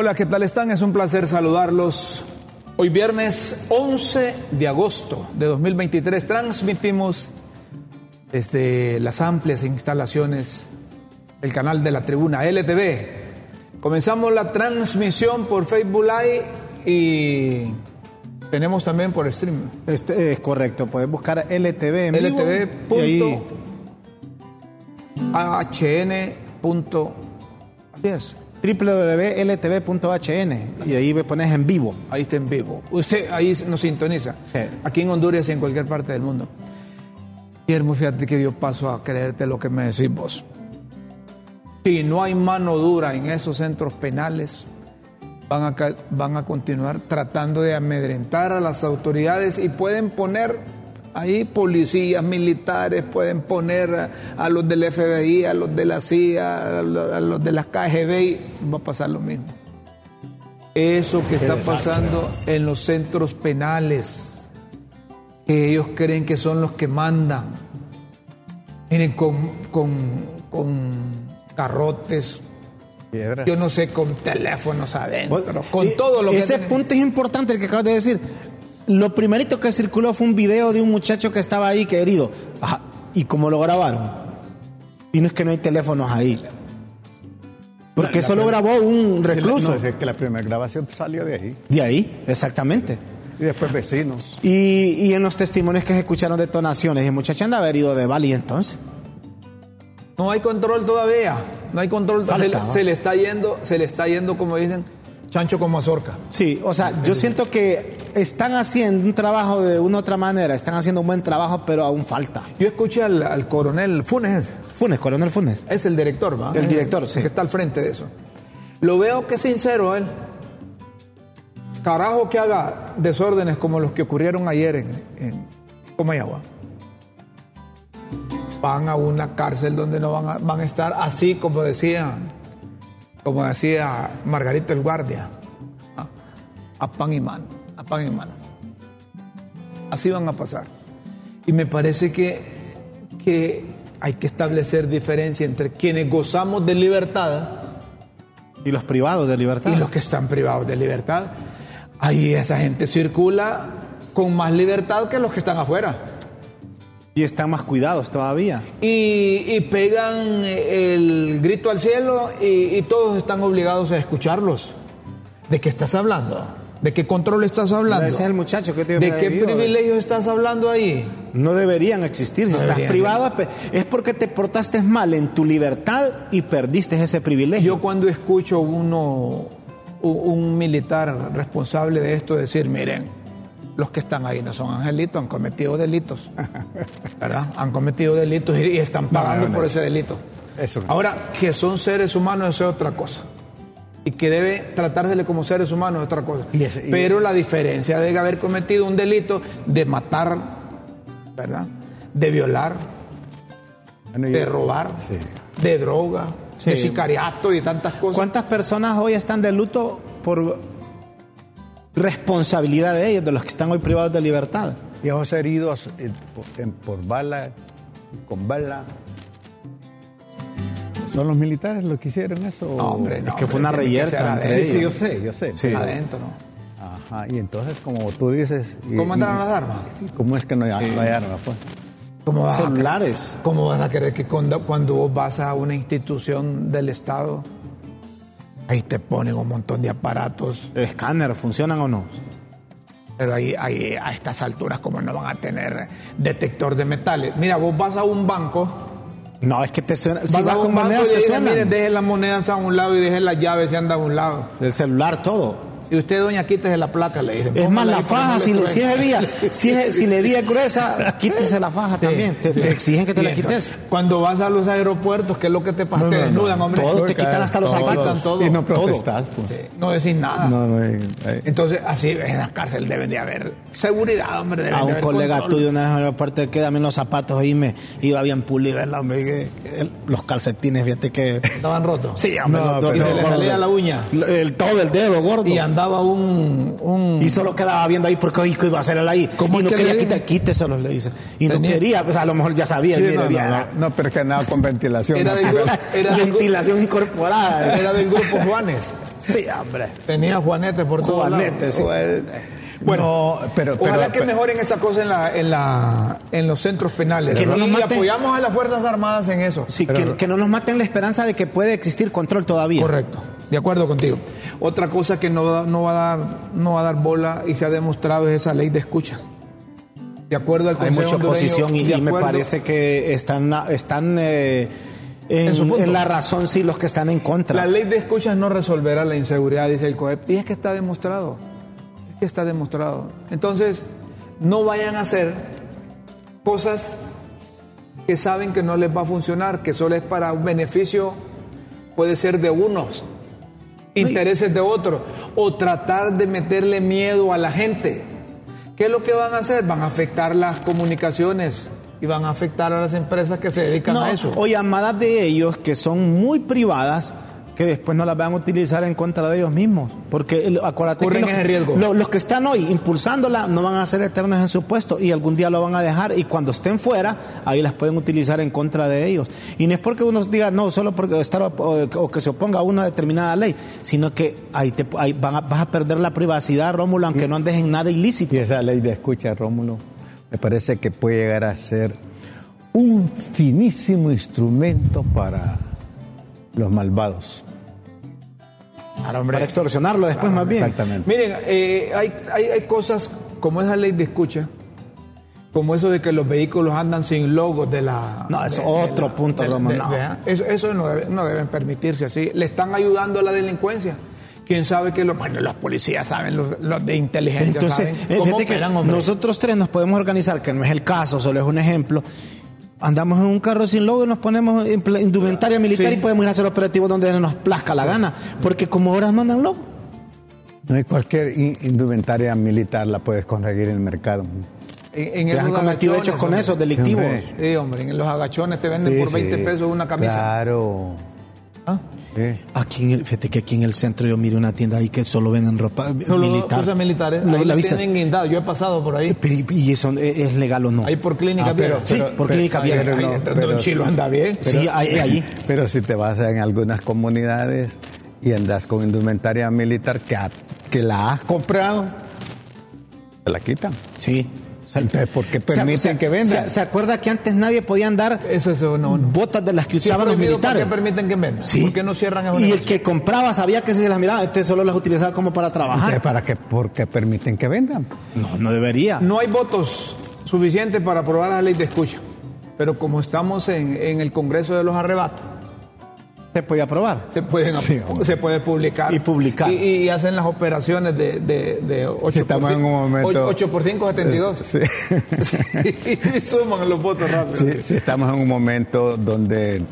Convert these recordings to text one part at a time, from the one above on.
Hola, ¿qué tal están? Es un placer saludarlos. Hoy viernes 11 de agosto de 2023 transmitimos desde las amplias instalaciones del canal de la tribuna LTV. Comenzamos la transmisión por Facebook Live y tenemos también por stream. Este es correcto, puedes buscar LTV en LTV. hn. Así es. www.ltv.hn y ahí me pones en vivo. Ahí está en vivo. Usted ahí nos sintoniza. Sí. Aquí en Honduras y en cualquier parte del mundo. Guillermo, fíjate que yo paso a creerte lo que me decís vos. Si no hay mano dura en esos centros penales, van a, van a continuar tratando de amedrentar a las autoridades y pueden poner ahí policías militares, pueden poner a, a los del FBI, a los de la CIA, a lo- a los de la KGB y va a pasar lo mismo. Eso que está pasando en los centros penales, que ellos creen que son los que mandan. Miren, con, con, con garrotes, Piedras. yo no sé, con teléfonos adentro, con y- todo lo que... Ese tienen. punto es importante el que acabas de decir. Lo primerito que circuló fue un video de un muchacho que estaba ahí que herido. Ajá. ¿Y cómo lo grabaron? Y no es que no hay teléfonos ahí. Porque eso lo grabó un recluso. No, es que la primera grabación salió de ahí. De ahí, exactamente. Y después vecinos. Y, y en los testimonios que se escucharon detonaciones, el muchacho andaba herido de bala y entonces. No hay control todavía, no hay control. Se, Falta, se le está yendo, se le está yendo, como dicen, chancho como mazorca. Sí, o sea, yo siento que están haciendo un trabajo de una u otra manera, están haciendo un buen trabajo, pero aún falta. Yo escuché al, al coronel Funes, Funes, coronel Funes. es el director, ¿va? El director, sí. Que está al frente de eso. Lo veo que es sincero él. Carajo que haga desórdenes como los que ocurrieron ayer en, en Comayagua. Van a una cárcel donde no van a, van a estar así como decía, como decía Margarito el Guardia. ¿ah? A pan y mano, a pan y mano. Así van a pasar. Y me parece que, que hay que establecer diferencia entre quienes gozamos de libertad Y los privados de libertad. y los que están privados de libertad. Ahí esa gente circula con más libertad que los que están afuera. Y están más cuidados todavía. Y, y pegan eh, el grito al cielo y, y todos están obligados a escucharlos. ¿De qué estás hablando? ¿De qué control estás hablando? Ese es el muchacho que te ¿De qué privilegios estás hablando ahí? No deberían existir. Si No estás deberían. privado es porque te portaste mal en tu libertad y perdiste ese privilegio. Yo cuando escucho uno, un militar responsable de esto decir, miren, los que están ahí no son angelitos, han cometido delitos, ¿verdad? Han cometido delitos y, y están pagando no, no. por ese delito. Eso. Ahora, que son seres humanos eso es otra cosa. Y que debe tratársele como seres humanos es otra cosa. Y ese- y- Pero la diferencia de haber cometido un delito de matar, ¿verdad? De violar, Bueno, yo- de robar, Sí. de droga, de sicariato y tantas cosas. ¿Cuántas personas hoy están de luto por responsabilidad de ellos, de los que están hoy privados de libertad? Y esos heridos eh, por, en- por bala, con bala. ¿Son los militares los que hicieron eso? No, hombre, no. Es que fue una reyerta entre Sí, sí, yo sé, yo sé. Sí. Adentro, ¿no? Ajá, y entonces, como tú dices. y- ¿Cómo entraron las armas? sí, ¿Cómo es que no hay, no hay armas? Pues? ¿Cómo vas, a, Celulares. ¿Cómo vas a creer que cuando, cuando vos vas a una institución del Estado, ahí te ponen un montón de aparatos, ¿Escáner funcionan o no? pero ahí, ahí a estas alturas, como no van a tener detector de metales? Mira, vos vas a un banco, No, es que te suena. Si vas vas a con un banco monedas, te miren, dejen las monedas a un lado y dejen las llaves y anda a un lado. El celular, todo. Y usted, doña, quítese la placa, le dicen. Es más, la faja, si, le, si es vía, si, es, si le vía gruesa, quítese la faja también. Te, te exigen que te Y la quites. Cuando vas a los aeropuertos, ¿qué es lo que te pasa? No, te no, no. desnudan, hombre. Todo, te quitan hasta los zapatos. todo. Y no protestas. pues. Sí, no decís nada. No, no, eh, eh, Entonces, así en las cárceles deben de haber seguridad, hombre. Deben A de un haber colega control. tuyo una vez en el aeropuerto que también los zapatos ahí me iba bien pulido el hombre. que- el- los calcetines, fíjate que. Estaban rotos. Sí, hombre, No, los dos Y se le salía la uña. El, todo el dedo gordo. Y andaba un. un Y solo quedaba viendo ahí porque hoy iba a hacer él ahí. ¿Cómo y no que quería le quitar, dije? quíteselo, le dice. Y no quería, pues a lo mejor ya sabía. sí, no, no, no, no, pero es que andaba con ventilación. era, grupo- era, Ventilación incorporada. era del grupo Juanes. Sí, hombre. Tenía Juanete por todos Juanete, lados. sí. Bueno, No, pero- pero- ojalá que mejoren esa cosa en, la, en, la, en los centros penales. Que no y maten. apoyamos a las Fuerzas Armadas en eso. Sí, que, que no nos maten la esperanza de que puede existir control todavía. Correcto, de acuerdo contigo. Otra cosa que no, no, va a dar, no va a dar bola y se ha demostrado es esa ley de escuchas. De acuerdo al Hay Consejo mucha hondureño, oposición y, y me parece que están, están eh, en, en la razón, sí, los que están en contra. La ley de escuchas no resolverá la inseguridad, dice el COEP. Y es que está demostrado. Está demostrado. Entonces, no vayan a hacer cosas que saben que no les va a funcionar, que solo es para un beneficio, puede ser de unos, intereses de otros, o tratar de meterle miedo a la gente. ¿Qué es lo que van a hacer? Van a afectar las comunicaciones y van a afectar a las empresas que se dedican No, a eso. o llamadas de ellos que son muy privadas que después no las van a utilizar en contra de ellos mismos. Porque acuérdate Corren que los, riesgo. que están hoy impulsándola no van a ser eternos en su puesto y algún día lo van a dejar y cuando estén fuera, ahí las pueden utilizar en contra de ellos. Y no es porque uno diga, no, solo porque estar o, o que se oponga a una determinada ley, sino que ahí, te, ahí van a- vas a perder la privacidad, Rómulo, aunque no andes en nada ilícito. Y esa ley de escucha, Rómulo, me parece que puede llegar a ser un finísimo instrumento para los malvados. Para extorsionarlo después más bien. Exactamente. Miren, eh, hay, hay, hay cosas como esa ley de escucha, como eso de que los vehículos andan sin logos de la... No, es de- otro de la- punto, de- no. de- eso eso no, debe- no deben permitirse así. Le están ayudando a la delincuencia. ¿Quién sabe que los... Bueno, los policías saben, los, los de inteligencia Entonces, saben eh, cómo que hombre. nosotros tres nos podemos organizar, que no es el caso, solo es un ejemplo. Andamos en un carro sin logo y nos ponemos indumentaria militar Sí. y podemos ir a hacer operativos donde nos plazca la gana. Porque como ahora no andan logo. No hay cualquier in- indumentaria militar la puedes conseguir en el mercado. En, en Que han cometido hechos con hombre. esos delictivos. Sí, hombre, en los agachones te venden Sí, por 20 sí. pesos una camisa. Claro. ¿Ah? Sí. Aquí en el, fíjate que aquí en el centro yo miro una tienda ahí que solo venden ropa Solo militar. cosas militares. ¿La, Ahí la tienen guindado. Yo he pasado por ahí. Pero, ¿Y eso es es legal o no? Ahí por clínica Ah, pero- sí, pero- por pero- clínica ahí, no, un chilo anda bien. sí, ahí, ahí. Pero si te vas en algunas comunidades y andas con indumentaria militar que, que la has comprado, te la quitan. Sí. O sea, Entonces, ¿por qué permiten que vendan? ¿Se, se acuerda que antes nadie podía andar Eso es no, no. botas de las que usaban los prohibido, ¿para militares? qué permiten que vendan? Sí. ¿Por qué no cierran esos Y el que compraba sabía que si se las miraba, este solo las utilizaba como para Entonces, trabajar. ¿Para qué? ¿Por qué permiten que vendan? No, no debería. No hay votos suficientes para aprobar la ley de escucha. Pero como estamos en, en el Congreso de los Arrebatos, Se podía aprobar. se, pueden, Sí, se puede publicar. Y publicar. Y, y hacen las operaciones de, de, de 8 Si en un momento- 8 por 5, 72. Sí. y suman los votos rápido. Sí, sí, estamos en un momento donde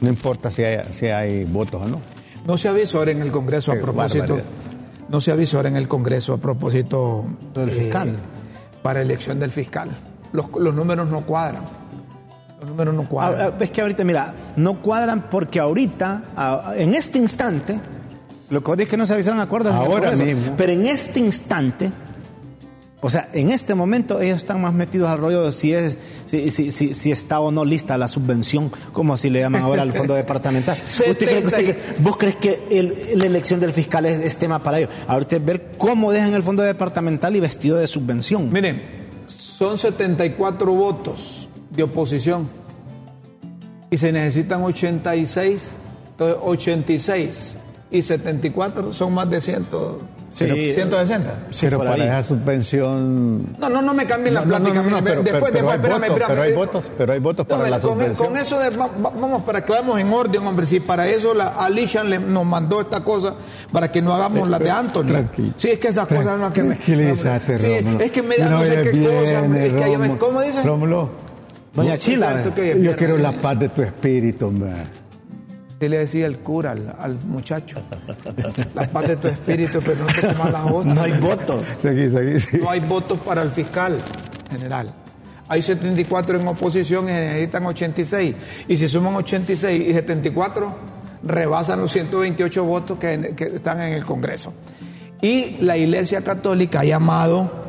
no importa si hay, si hay votos o no. No se avisó en el Congreso a propósito. barbaridad. No se avisó en el Congreso a propósito Del fiscal. para elección del fiscal. Los, los números no cuadran. Los números no cuadran. Ahora, es que ahorita, mira, no cuadran porque ahorita, en este instante, lo que vos dices que no se avisaron acuerdos Ahora mismo. pero en este instante, o sea, en este momento ellos están más metidos al rollo de si es, si, si, si, si está o no lista la subvención, como así le llaman ahora al fondo departamental. ¿Usted cree usted ¿Vos crees que el- la elección del fiscal es, es tema para ellos? Ahorita es ver cómo dejan el fondo departamental y vestido de subvención. Miren, son 74 votos de oposición y se necesitan 86. Entonces, 86 y 74 son más de 100, Sí. 160. Sí, pero para ahí. esa subvención... No, no, no me cambien la No, plática. no, no, pero- después, pero- hay espérame, votos, espérame. pero hay votos, pero hay votos para No, la con, subvención. con eso de, va- va- vamos, para que vayamos en orden, hombre, si para eso la Alishan le- nos mandó esta cosa, para que no hagamos la de Anthony. Tranquilo. Sí, es que esas cosas no es que me... Sí, es que me da no sé qué viene, cosa, es que. ¿Cómo dice? Rómulo, Doña Chila. Yo quiero la paz de tu espíritu, hombre. ¿Qué le decía el cura al, al muchacho? La paz de tu espíritu, pero no te comas las otras. No hay votos. Seguí, seguí, seguí. No hay votos para el fiscal general. Hay 74 en oposición y necesitan 86. Y si suman 86 y 74, rebasan los 128 votos que, que están en el Congreso. Y la Iglesia Católica ha llamado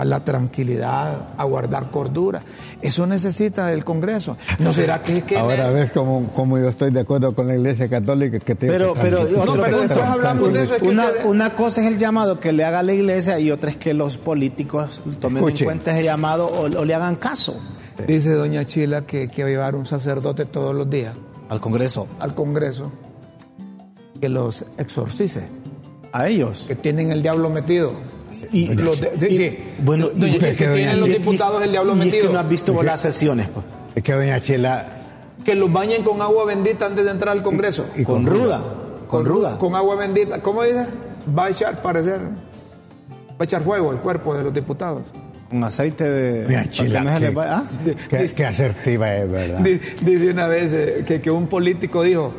a la tranquilidad, a guardar cordura. Eso necesita el Congreso. ¿No será que es que... Ahora ves como, como yo estoy de acuerdo con la Iglesia Católica que te Pero, pero, No, pero hablamos de eso. es que Una, ustedes- una cosa es el llamado que le haga la iglesia y otra es que los políticos tomen Escuche. en cuenta ese llamado o, o le hagan caso Dice doña Chila que, que va a llevar un sacerdote todos los días al Congreso. al Congreso que los exorcice, A ellos. que tienen el diablo metido. Y, Los de- sí, y- sí. bueno, y- que doña- tienen los y- diputados el diablo y es metido. que no has visto vos las sesiones, pues. Es que doña Chila Que los bañen con agua bendita antes de entrar al Congreso. y Con ruda. Con ruda. Con agua bendita. ¿Cómo dice? Va a echar, parecer, va a echar fuego el cuerpo de los diputados. Con aceite de. doña para que vaya- ¿ah? asertiva es, ¿verdad? Di- Dice una vez eh, que, que un político dijo,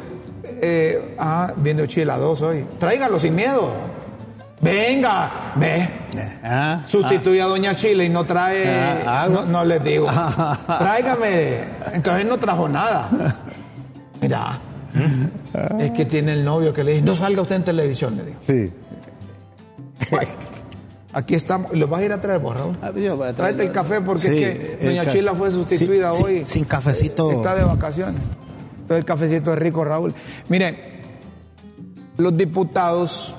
eh, ah, viene Chila 2 hoy, tráigalo sin miedo. Venga, ve, Ah, sustituye a Doña Chile y no trae, Ah, no, les digo, tráigame. Entonces no trajo nada. Mira, es que tiene el novio que le dice, no salga usted en televisión, le dijo. Sí. Aquí estamos, ¿lo vas a ir a traer vos, Raúl? Ah, yo voy a traer- Tráete el café porque Sí, es que Doña Chila fue sustituida sin- hoy. sin- sin cafecito. Está de vacaciones. Entonces el cafecito es rico, Raúl. Miren, los diputados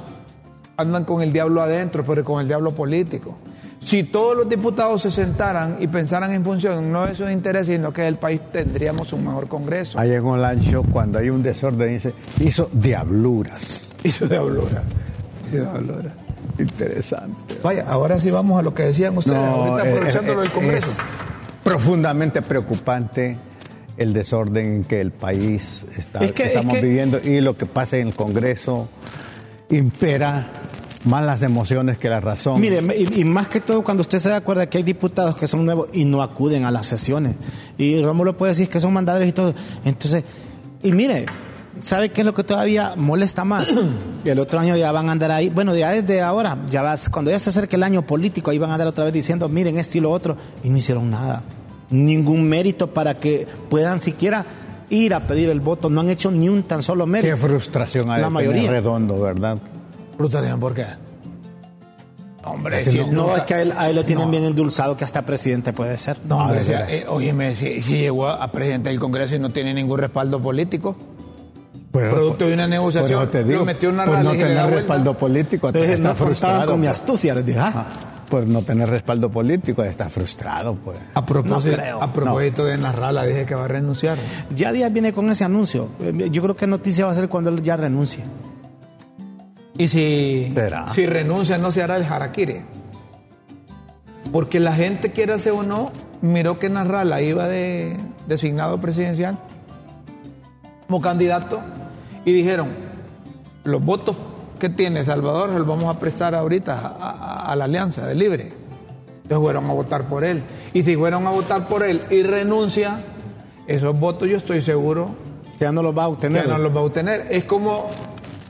andan con el diablo adentro, pero con el diablo político. Si todos los diputados se sentaran y pensaran en función no de sus intereses, sino que el país tendríamos un mejor Congreso. Ahí en un lancho, cuando hay un desorden, dice, hizo diabluras. Hizo diablura. Hizo diablura. Interesante. Vaya, ahora sí vamos a lo que decían ustedes, ahorita eh, aprovechando eh, lo del Congreso. es profundamente preocupante el desorden en que el país está, Es que- es estamos que- viviendo y lo que pasa en el Congreso impera más las emociones que la razón. Mire, y, y más que todo cuando usted se da cuenta que hay diputados que son nuevos y no acuden a las sesiones. Y Rómulo puede decir que son mandadores y todo. Entonces, y mire, ¿sabe qué es lo que todavía molesta más? El otro año ya van a andar ahí, bueno, ya desde ahora, ya vas, cuando ya se acerque el año político, ahí van a andar otra vez diciendo, miren esto y lo otro, y no hicieron nada. Ningún mérito para que puedan siquiera ir a pedir el voto, no han hecho ni un tan solo Qué mérito. frustración hay La mayoría. redondo, ¿verdad? ¿Por qué? Hombre, Es que si no- No, es que a él, a él lo tienen No. bien endulzado que hasta presidente puede ser. No, hombre, veras. eh, óyeme, si, si llegó a, a presidente del Congreso y no tiene ningún respaldo político, Pues, producto de una negociación, por eso te digo, lo metió en una por no tener respaldo político, Entonces, está no frustrado. con mi pues. astucia, les dije, ah, Ah, Por no tener respaldo político, está frustrado, pues. A propósito, No creo. a propósito de Narrala, dije que va a renunciar. ya Díaz viene con ese anuncio. Eh, Yo creo que noticia va a ser cuando él ya renuncie. Y si, ¿Será? si renuncia, no se hará el harakiri. Porque la gente, quiera ser o no, miró que Narrala iba de designado presidencial como candidato y dijeron, los votos que tiene Salvador se los vamos a prestar ahorita a, a- a la Alianza de Libre. Entonces fueron a votar por él. Y si fueron a votar por él y renuncia, esos votos yo estoy seguro Que ya no los va a que obtener. no los va a obtener. Es como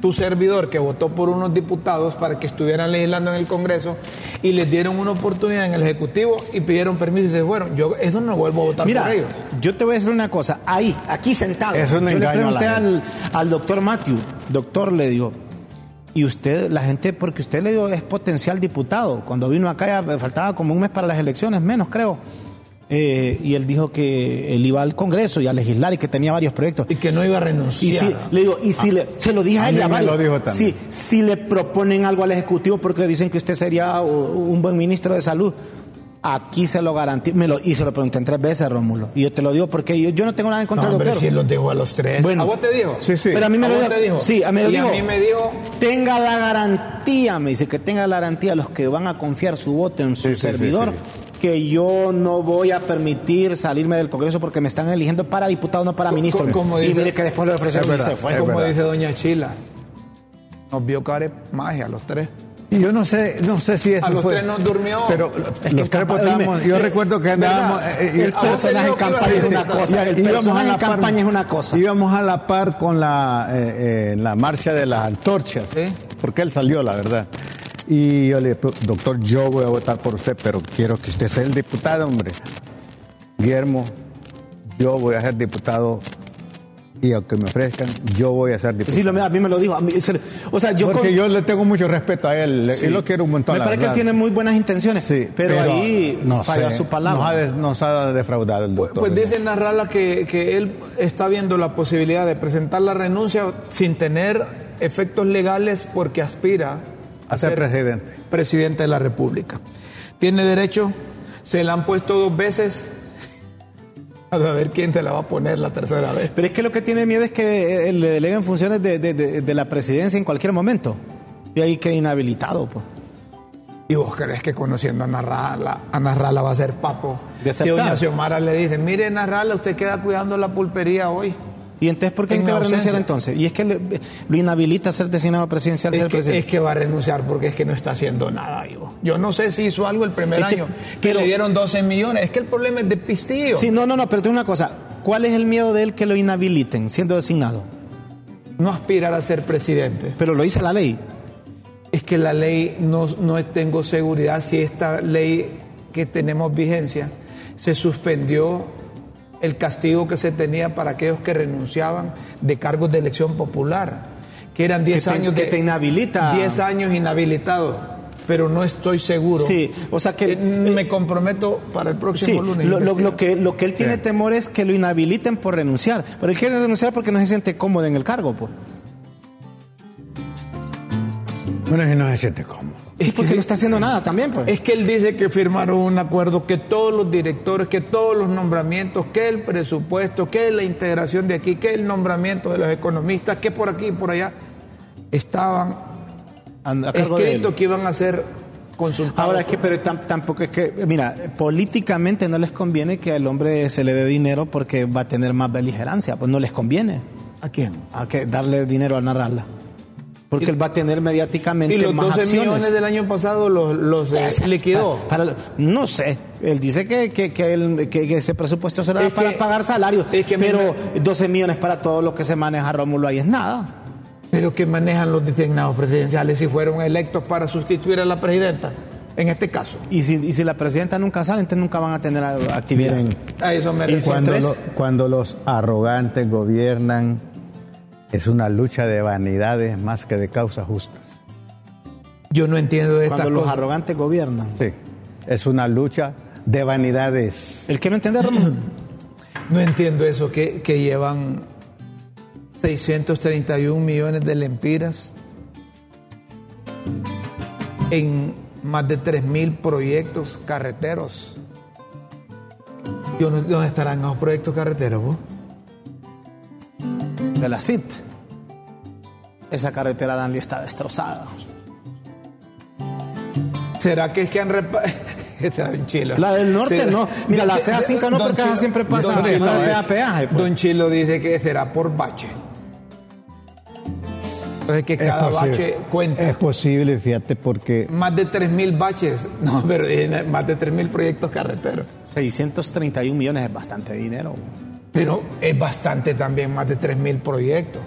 tu servidor que votó por unos diputados para que estuvieran legislando en el Congreso y les dieron una oportunidad en el Ejecutivo y pidieron permiso y se fueron. Yo eso no vuelvo a votar Mira, por ellos. yo te voy a decir una cosa. Ahí, aquí sentado. Yo le pregunté al, al doctor Matthew. Doctor, le digo, y usted, la gente, porque usted le dio es potencial diputado. Cuando vino acá ya faltaba como un mes para las elecciones, menos creo. Eh, y él dijo que él iba al Congreso y a legislar y que tenía varios proyectos. Y que no iba a Y renunciar. si, le digo, y si le, se lo dije a, A él mí y a me varios. lo dijo también. Sí, si le proponen algo al Ejecutivo porque dicen que usted sería un buen ministro de salud, aquí se lo garantizo. Me lo, y se lo pregunté en tres veces, Rómulo. Y yo te lo digo porque yo, yo no tengo nada en contra no, doctor. si los dijo a los tres. Bueno. ¿A vos te dijo? Sí, sí. Pero a mí me ¿A lo vos dijo. te dijo? Sí, a mí, me Y dijo, a mí me dijo... Tenga la garantía, me dice que tenga la garantía los que van a confiar su voto en su Sí, sí, servidor. sí, Que yo no voy a permitir salirme del Congreso porque me están eligiendo para diputado, no para ministro. y dice- mire que después le ofrecieron y se fue. como verdad. dice Doña Chila. Nos vio cara de magia a los tres. Y yo no sé, no sé si eso A los fue. tres nos durmió. Pero que los tres oíme, Yo eh, recuerdo que andábamos. eh, eh, el personaje en campaña es una cosa. El personaje a la en par- campaña es una cosa. Íbamos a la par con la, eh, eh, la marcha de las antorchas. Sí. Porque él salió, la verdad. Y yo le dije, doctor, yo voy a votar por usted, pero quiero que usted sea el diputado, hombre. Guillermo, yo voy a ser diputado y aunque me ofrezcan, yo voy a ser diputado. Sí, lo- a mí me lo dijo. a mí- o sea, yo Porque con- yo le tengo mucho respeto a él, Sí. y lo quiero un montón. Me la parece que él tiene muy buenas intenciones, Sí, pero, ahí no falla sé, su palabra. Nos ha, de- nos ha defraudado el doctor. Pues dice Narrala que, que él está viendo la posibilidad de presentar la renuncia sin tener efectos legales porque aspira a ser presidente. presidente de la República. Tiene derecho, se la han puesto dos veces. A ver quién te la va a poner la tercera vez. Pero es que lo que tiene miedo es que eh, le deleguen funciones de, de- de- de la presidencia en cualquier momento. Y ahí queda inhabilitado. Pues. ¿Y vos crees que conociendo a Narrala, a Narrala va a ser papo? De Si doña Xiomara le dice, mire Narrala, usted queda cuidando la pulpería hoy. ¿Y entonces por qué En es va a renunciar entonces? Y es que lo inhabilita a ser designado presidencial, Es ser que, es presidente. que va a renunciar porque es que no está haciendo nada, Ivo. Yo no sé si hizo algo el primer Es que- año, que pero- le dieron 12 millones. Es que el problema es de pistillo. Sí, no, no, no, pero tengo una cosa. ¿Cuál es el miedo de él que lo inhabiliten siendo designado? No aspirar a ser presidente. Pero lo dice la ley. Es que la ley, no, no tengo seguridad si esta ley que tenemos vigencia se suspendió el castigo que se tenía para aquellos que renunciaban de cargos de elección popular, que eran 10 Que te- años que de- te inhabilita. 10 años inhabilitado, pero no estoy seguro. Sí, o sea que- Eh, me comprometo para el Sí, próximo lunes. lo, lo- investigar. lo que, lo que él tiene Sí. temor es que lo inhabiliten por renunciar. Pero él quiere renunciar porque no se siente cómodo en el cargo. Pues. Bueno, si no se siente cómodo. Es porque no está haciendo nada también. Pues. Es que él dice que firmaron un acuerdo que todos los directores, que todos los nombramientos, que el presupuesto, que la integración de aquí, que el nombramiento de los economistas, que por aquí y por allá estaban a, a cargo de él. escritos que iban a ser consultados. Ahora es que, pero tam- tampoco es que, mira, políticamente no les conviene que al hombre se le dé dinero porque va a tener más beligerancia, pues no les conviene ¿A quién? a que darle dinero a narrarla. Porque él va a tener mediáticamente Y los más 12 acciones. millones del año pasado los, los eh, liquidó. para- para- no sé, él dice que, que, que el- que- ese presupuesto será Es para pagar salarios, es pero 12 millones para todo lo que se maneja Rómulo ahí es nada. Pero que manejan los designados presidenciales si fueron electos para sustituir a la presidenta, en este caso. Y si, y si la presidenta nunca sale, entonces nunca van a tener actividad. Miren, A eso me. Cuando, lo- cuando los arrogantes gobiernan, es una lucha de vanidades más que de causas justas. Yo no entiendo de estas Cuando los cosas. arrogantes gobiernan. Sí, es una lucha de vanidades. El que no entiende. No entiendo eso, que, que llevan 631 millones de lempiras en más de 3 mil proyectos carreteros. Yo no- ¿Dónde estarán esos proyectos carreteros? vos? de la CIT. Esa carretera Danley está destrozada. ¿Será que es que han repa- Está bien chilo. La del norte ¿Será- no. Mira, la Don CEA 5 no, porque esa siempre pasa Don Chilo, no peaje, pues. Don Chilo dice que será por bache. Entonces que cada bache cuenta. Es posible, fíjate, porque Más de 3 mil baches. No, pero más de 3 mil proyectos carreteros. 631 millones es bastante dinero. Pero es bastante también, más de 3 mil proyectos.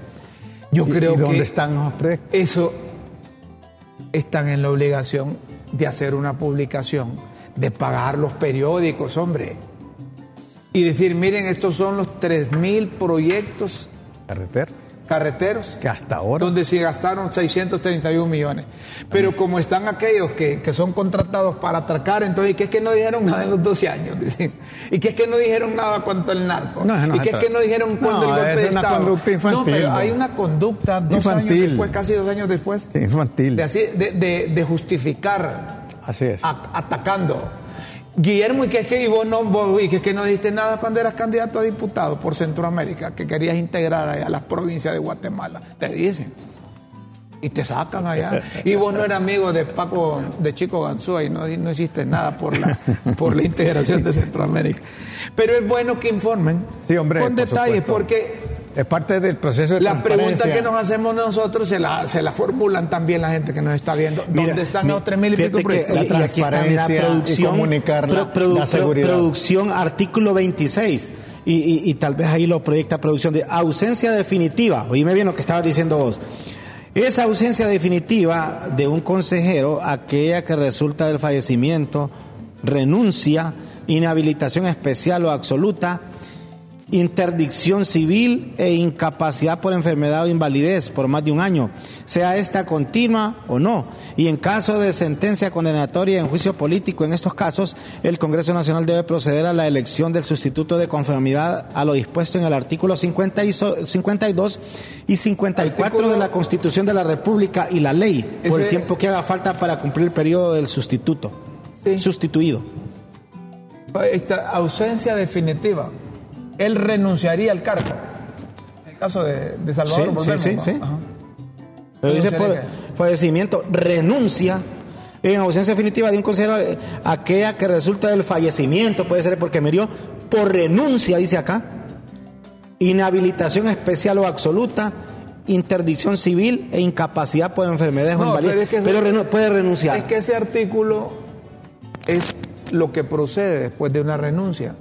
Yo ¿y- creo ¿y dónde que están esos proyectos? eso están en la obligación de hacer una publicación, de pagar los periódicos, hombre. Y decir, miren, estos son los 3 mil proyectos Carreteras, carreteros que hasta ahora. donde se gastaron 631 millones. Pero como están aquellos que, que son contratados para atracar, entonces, ¿y qué es que no dijeron nada en los 12 años? Dicen. ¿Y qué es que no dijeron nada cuanto al narco? No, no ¿Y qué es que no dijeron cuando No, el golpe es de una Estado? conducta infantil, No, pero hay una conducta dos años después, casi dos años después, Sí, infantil. de, así, de, de- de justificar Así es. a- atacando. Guillermo, ¿y qué es que y vos no, vos, y qué es que no dijiste nada cuando eras candidato a diputado por Centroamérica, que querías integrar allá a las provincias de Guatemala? Te dicen. Y te sacan allá. Y vos no eras amigo de Paco, de Chico Ganzúa y no, no hiciste nada por la, por la integración de Centroamérica. Pero es bueno que informen Sí, hombre, con por detalles, supuesto. porque Es parte del proceso de la pregunta que nos hacemos nosotros se la, se la formulan también la gente que nos está viendo. Mira, ¿Dónde están los tres mil y pico que-? La y aquí está, mira, transparencia y producción, comunicar la- pro- produ- la seguridad. producción, artículo 26. Y, y- y tal vez ahí lo proyecta producción de ausencia definitiva. Oíme bien lo que estabas diciendo vos. Esa ausencia definitiva de un consejero, aquella que resulta del fallecimiento, renuncia, inhabilitación especial o absoluta, interdicción civil e incapacidad por enfermedad o invalidez por más de un año, sea esta continua o no. Y en caso de sentencia condenatoria en juicio político, en estos casos, el Congreso Nacional debe proceder a la elección del sustituto de conformidad a lo dispuesto en el artículo 50 y 52 y 54 de la Constitución de la República y la ley, por el tiempo que haga falta para cumplir el periodo del sustituto, sustituido. Esta ausencia definitiva él renunciaría al cargo. En el caso de, Salvador, sí, sí, sí, Pero dice por fallecimiento, renuncia en ausencia definitiva de un consejero eh, aquella que resulta del fallecimiento, puede ser porque murió por renuncia, dice acá, inhabilitación especial o absoluta, interdicción civil e incapacidad por enfermedad o invalidez. Pero, puede renunciar. Es que ese artículo es lo que procede después de una renuncia.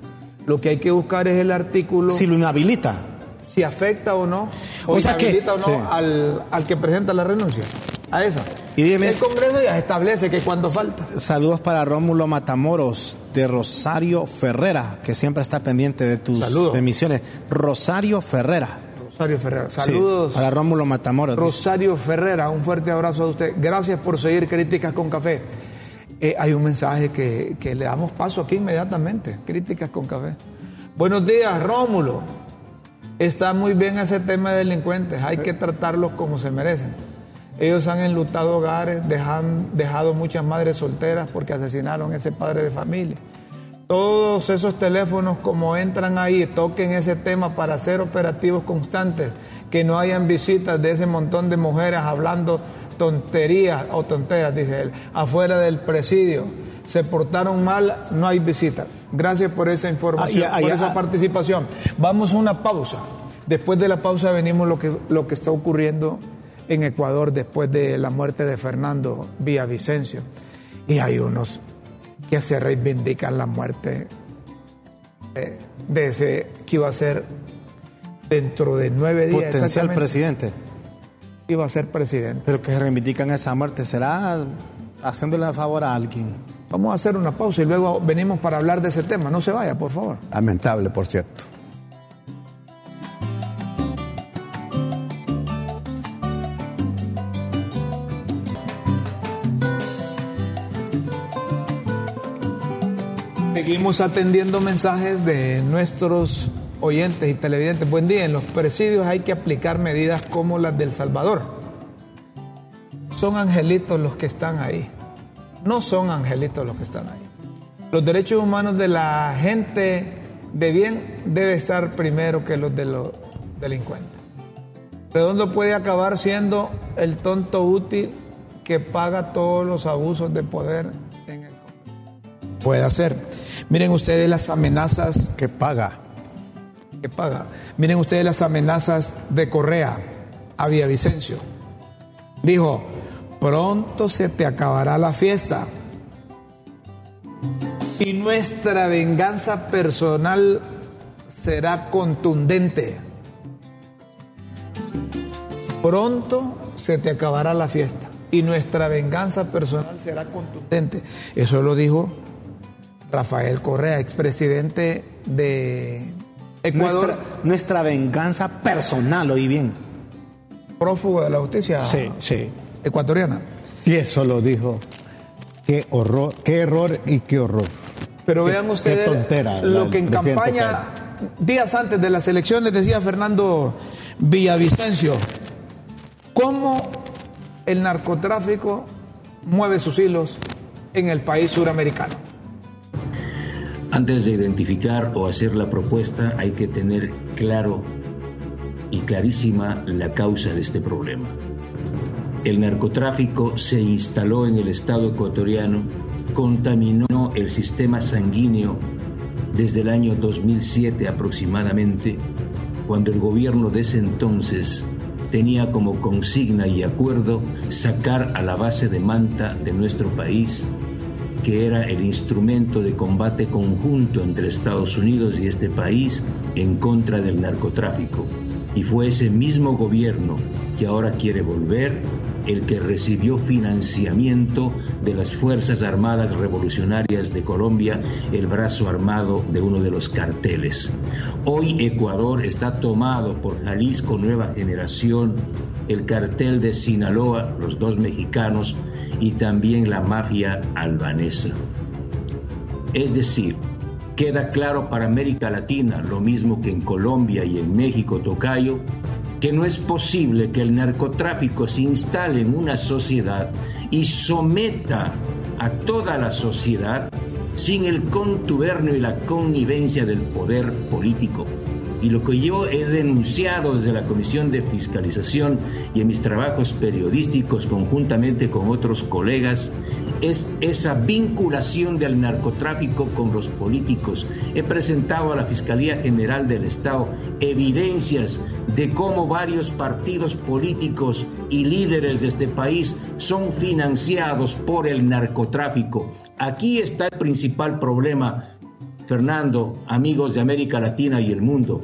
Lo que hay que buscar es el artículo. Si lo inhabilita. Si afecta o no. O, sea inhabilita o no al, que presenta la renuncia. A esa. Y el Congreso ya establece que cuando falta. Saludos para Rómulo Matamoros de Rosario Ferrera, que siempre está pendiente de tus emisiones. Rosario Ferrera. Rosario Ferrera. Saludos. para Rómulo Matamoros. Rosario Ferrera, un fuerte abrazo a usted. Gracias por seguir Críticas con Café. Eh, hay un mensaje que, le damos paso aquí inmediatamente. Críticas con café. Buenos días, Rómulo. Está muy bien ese tema de delincuentes. Hay que tratarlos como se merecen. Ellos han enlutado hogares, dejan, dejado muchas madres solteras porque asesinaron a ese padre de familia. Todos esos teléfonos como entran ahí, toquen ese tema para hacer operativos constantes, que no hayan visitas de ese montón de mujeres hablando tonterías o tonteras, dice él, afuera del presidio. Se portaron mal, no hay visita. Gracias por esa información, por esa participación. Vamos a una pausa. Después de la pausa venimos lo que, lo que está ocurriendo en Ecuador después de la muerte de Fernando Villavicencio. Y hay unos que se reivindican la muerte eh, de ese que iba a ser dentro de nueve días. Potencial presidente iba a ser presidente. Pero que reivindican esa muerte, ¿será haciéndole favor a alguien? Vamos a hacer una pausa y luego venimos para hablar de ese tema. No se vaya, por favor. Lamentable, por cierto. Seguimos atendiendo mensajes de nuestros oyentes y televidentes, buen día. En los presidios hay que aplicar medidas como las del Salvador. Son angelitos los que están ahí. No son angelitos los que están ahí. Los derechos humanos de la gente de bien debe estar primero que los de los delincuentes. Redondo puede acabar siendo el tonto útil que paga todos los abusos de poder en el Puede ser. Miren ustedes las amenazas que paga paga. Miren ustedes las amenazas de Correa a Villavicencio. Dijo, pronto se te acabará la fiesta. Y nuestra venganza personal será contundente. Pronto se te acabará la fiesta y nuestra venganza personal será contundente. Eso lo dijo Rafael Correa, expresidente de Ecuador, nuestra, venganza personal, oí bien. Prófugo de la justicia sí, sí. ecuatoriana. Y eso lo dijo. Qué horror, qué error y qué horror. Pero vean ustedes lo que en campaña, días antes de las elecciones, decía Fernando Villavicencio, cómo el narcotráfico mueve sus hilos en el país suramericano. Antes de identificar o hacer la propuesta hay que tener claro y clarísima la causa de este problema. El narcotráfico se instaló en el Estado ecuatoriano, contaminó el sistema sanguíneo desde el año 2007 aproximadamente, cuando el gobierno de ese entonces tenía como consigna y acuerdo sacar a la base de Manta de nuestro país que era el instrumento de combate conjunto entre Estados Unidos y este país en contra del narcotráfico. Y fue ese mismo gobierno que ahora quiere volver el que recibió financiamiento de las Fuerzas Armadas Revolucionarias de Colombia, el brazo armado de uno de los carteles. Hoy Ecuador está tomado por Jalisco Nueva Generación, el cartel de Sinaloa, los dos mexicanos, y también la mafia albanesa. Es decir, queda claro para América Latina, lo mismo que en Colombia y en México, Tocayo, que no es posible que el narcotráfico se instale en una sociedad y someta a toda la sociedad sin el contubernio y la connivencia del poder político. Y lo que yo he denunciado desde la Comisión de Fiscalización y en mis trabajos periodísticos conjuntamente con otros colegas es esa vinculación del narcotráfico con los políticos. He presentado a la Fiscalía General del Estado evidencias de cómo varios partidos políticos y líderes de este país son financiados por el narcotráfico. Aquí está el principal problema Fernando, amigos de América Latina y el mundo.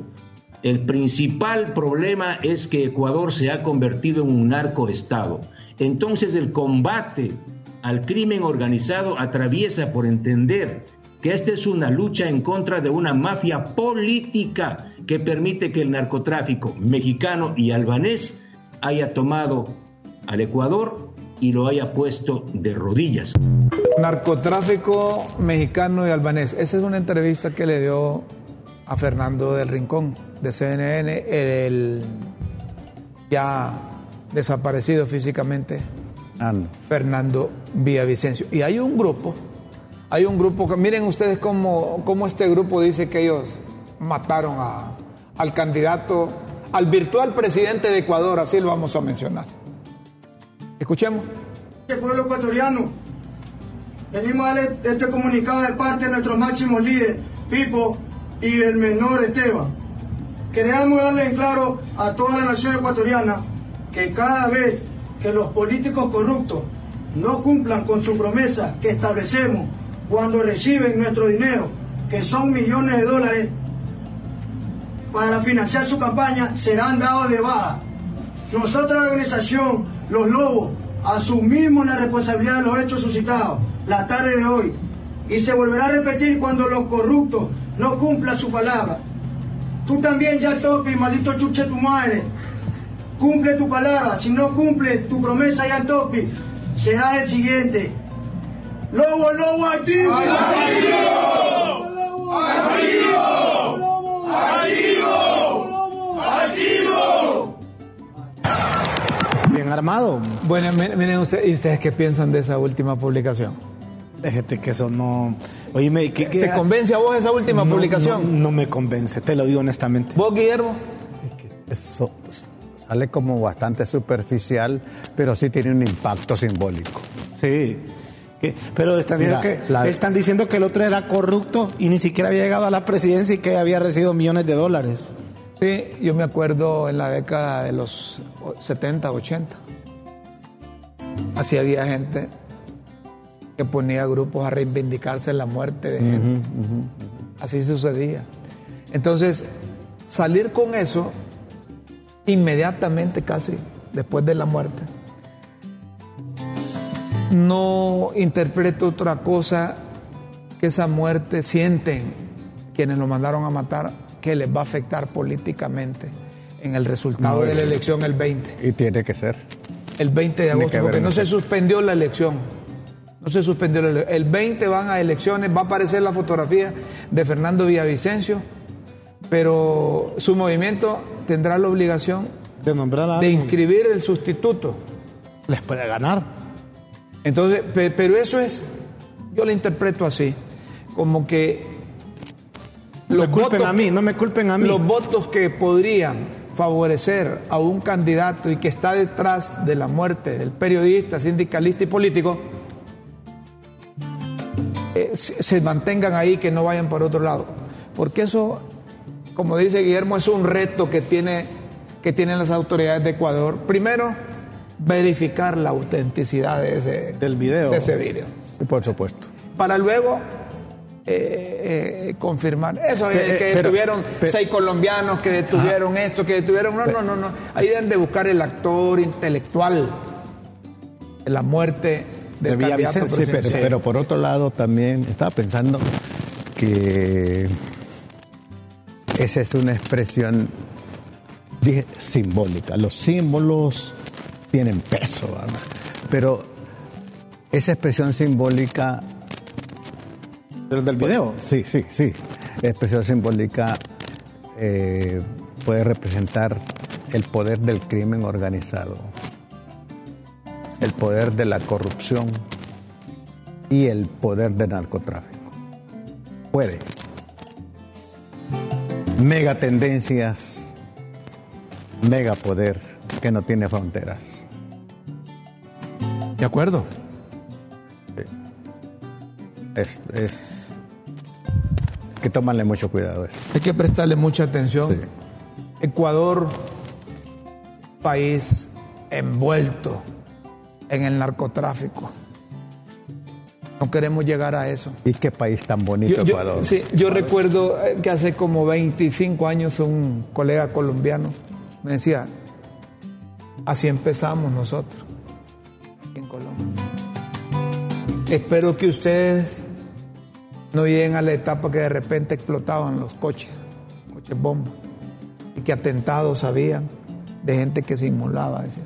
El principal problema es que Ecuador se ha convertido en un narcoestado. Entonces el combate al crimen organizado atraviesa por entender que esta es una lucha en contra de una mafia política que permite que el narcotráfico mexicano y albanés haya tomado al Ecuador y lo haya puesto de rodillas. Narcotráfico mexicano y albanés. Esa es una entrevista que le dio a Fernando del Rincón de CNN, el ya desaparecido físicamente Fernando Villavicencio. Y hay un grupo, hay un grupo que miren ustedes cómo, cómo este grupo dice que ellos mataron a, al candidato, al virtual presidente de Ecuador, así lo vamos a mencionar. Escuchemos. El pueblo ecuatoriano, venimos a darle este comunicado de parte de nuestro máximo líder, Pipo, y el menor Esteban. Queremos darle en claro a toda la nación ecuatoriana que cada vez que los políticos corruptos no cumplan con su promesa que establecemos cuando reciben nuestro dinero, que son millones de dólares, para financiar su campaña, serán dados de baja. Nosotros, la organización Los Lobos, asumimos la responsabilidad de los hechos suscitados la tarde de hoy y se volverá a repetir cuando los corruptos no cumplan su palabra. Tú también, ya topi, maldito chuche tu madre, cumple tu palabra. Si no cumple tu promesa, ya topi, será el siguiente. Lobo, lobo, activo. ¡Activo! ¡Activo! ¡Activo! ¡Activo! Bien armado. Bueno, miren ustedes, ¿y ustedes qué piensan de esa última publicación? Fíjate que eso no. Oye, ¿qué, ¿te convence a vos esa última publicación? No, me convence, te lo digo honestamente. ¿Vos, Guillermo? eso sale como bastante superficial, pero sí tiene un impacto simbólico. Sí. Pero están diciendo, que, están diciendo que el otro era corrupto y ni siquiera había llegado a la presidencia y que había recibido millones de dólares. Sí, yo me acuerdo en la década de los 70, 80. Así había gente que ponía grupos a reivindicarse la muerte de gente. Así sucedía. Entonces, salir con eso inmediatamente casi después de la muerte, no interpreto otra cosa que esa muerte sienten quienes lo mandaron a matar que les va a afectar políticamente en el resultado de la elección el 20. Y tiene que ser. El 20 de agosto, porque no se suspendió la elección. No se suspendió la elección. El 20 van a elecciones, va a aparecer la fotografía de Fernando Villavicencio, pero su movimiento tendrá la obligación de nombrar de inscribir el sustituto. Les puede ganar. Entonces, pero eso es, yo lo interpreto así, como que los me culpen a mí, no me culpen a mí. Los votos que podrían favorecer a un candidato y que está detrás de la muerte del periodista, sindicalista y político, eh, se mantengan ahí, que no vayan por otro lado. Porque eso, como dice Guillermo, es un reto que, tiene, que tienen las autoridades de Ecuador. Primero, verificar la autenticidad de ese, Del video. De ese video. Por supuesto. Para luego eh, eh, confirmar. Eso, que detuvieron seis colombianos, que detuvieron esto, que detuvieron. No, no, no, no. Ahí deben de buscar el actor intelectual de la muerte del De candidato Villavicencio, Sí, pero, presidencial. pero por otro lado también estaba pensando que esa es una expresión dije, simbólica. Los símbolos tienen peso, ¿verdad? pero esa expresión simbólica, Del, del video. sí, sí, sí, la expresión simbólica eh, puede representar el poder del crimen organizado, el poder de la corrupción y el poder del narcotráfico. Puede. Mega tendencias, mega poder que no tiene fronteras. De acuerdo. Es, es que tomarle mucho cuidado eso. Hay que prestarle mucha atención. Sí. Ecuador, país envuelto en el narcotráfico. No queremos llegar a eso. Y qué país tan bonito Yo, yo- Ecuador. sí, yo recuerdo eh, que hace como 25 años un colega colombiano me decía, así empezamos nosotros en Colombia. Espero que ustedes no lleguen a la etapa que de repente explotaban los coches, coches bomba, y que atentados habían de gente que se inmolaba, decía.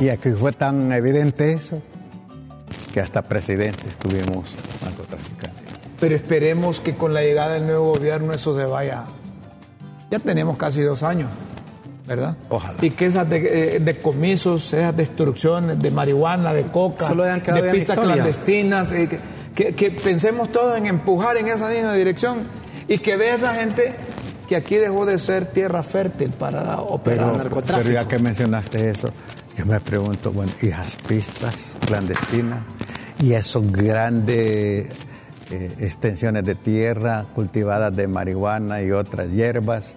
Y aquí fue tan evidente eso que hasta presidentes tuvimos narcotraficantes. Pero esperemos que con la llegada del nuevo gobierno eso se vaya. Ya tenemos casi dos años, ¿verdad? Ojalá. Y que esas de- eh, decomisos, esas destrucciones de marihuana, de coca, de pistas clandestinas, eh, que, que- que pensemos todos en empujar en esa misma dirección y que vea esa gente que aquí dejó de ser tierra fértil para operar. Pero, pero ya que mencionaste eso, yo me pregunto, bueno, y esas pistas clandestinas y esos grandes eh, extensiones de tierra cultivadas de marihuana y otras hierbas,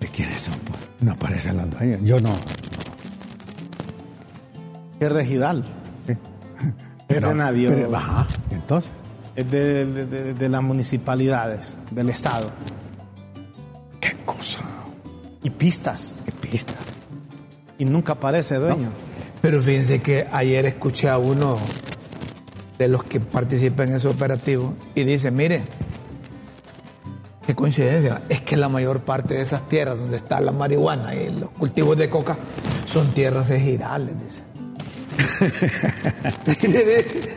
¿de quiénes son? pues? No aparecen las dueñas. Yo no. Es regidal. Sí. Es de nadie. pero, ajá, entonces. Es de, de- de- de las municipalidades, del Estado. ¿Qué cosa? Y pistas. ¿Qué pistas? Y nunca aparece dueño. Pero fíjense que ayer escuché a uno de los que participan en ese operativo y dice, mire, qué coincidencia, es que la mayor parte de esas tierras donde está la marihuana y los cultivos de coca son tierras ejidales, dice.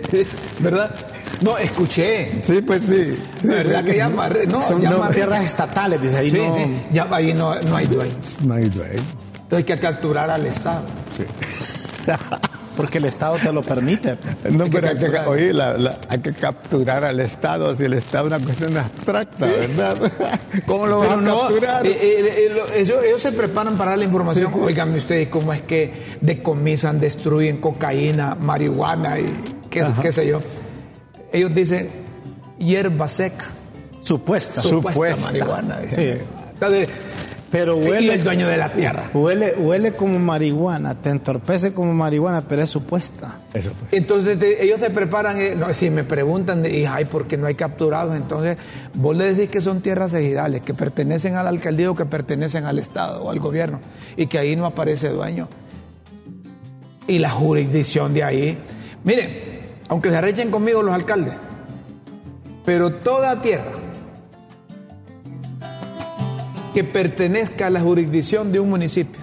¿Verdad? No, escuché. Sí, pues sí. ¿Verdad que ya? No, son ya tierras estatales, dice ahí. Sí, no, sí, ya ahí no, no hay dueño. No hay dueño. Entonces hay que capturar al Estado. Porque el Estado te lo permite. No, Hay pero hay que, capturar. oye, la- la- hay que capturar al Estado, si el Estado es una cuestión abstracta, ¿verdad? ¿Cómo lo Pero a capturar? eh, eh, eh, lo- ellos, ellos se preparan para la información. Óigame ustedes cómo es que decomisan, destruyen cocaína, marihuana y qué, qué sé yo. Ellos dicen hierba seca, Supuesta. supuesta, Supuesta. marihuana. dicen. Sí. Entonces, Pero y huele, el dueño de la tierra. huele, huele como marihuana, te entorpece como marihuana, pero es supuesta. Eso pues. Entonces te- ellos se preparan, eh, no, si me preguntan, de, y, ay, ¿por qué no hay capturados? Entonces vos le decís que son tierras ejidales, que pertenecen a la alcaldía o que pertenecen al Estado o al gobierno, y que ahí no aparece dueño. Y la jurisdicción de ahí, miren, aunque se arrechen conmigo los alcaldes, pero toda tierra que pertenezca a la jurisdicción de un municipio,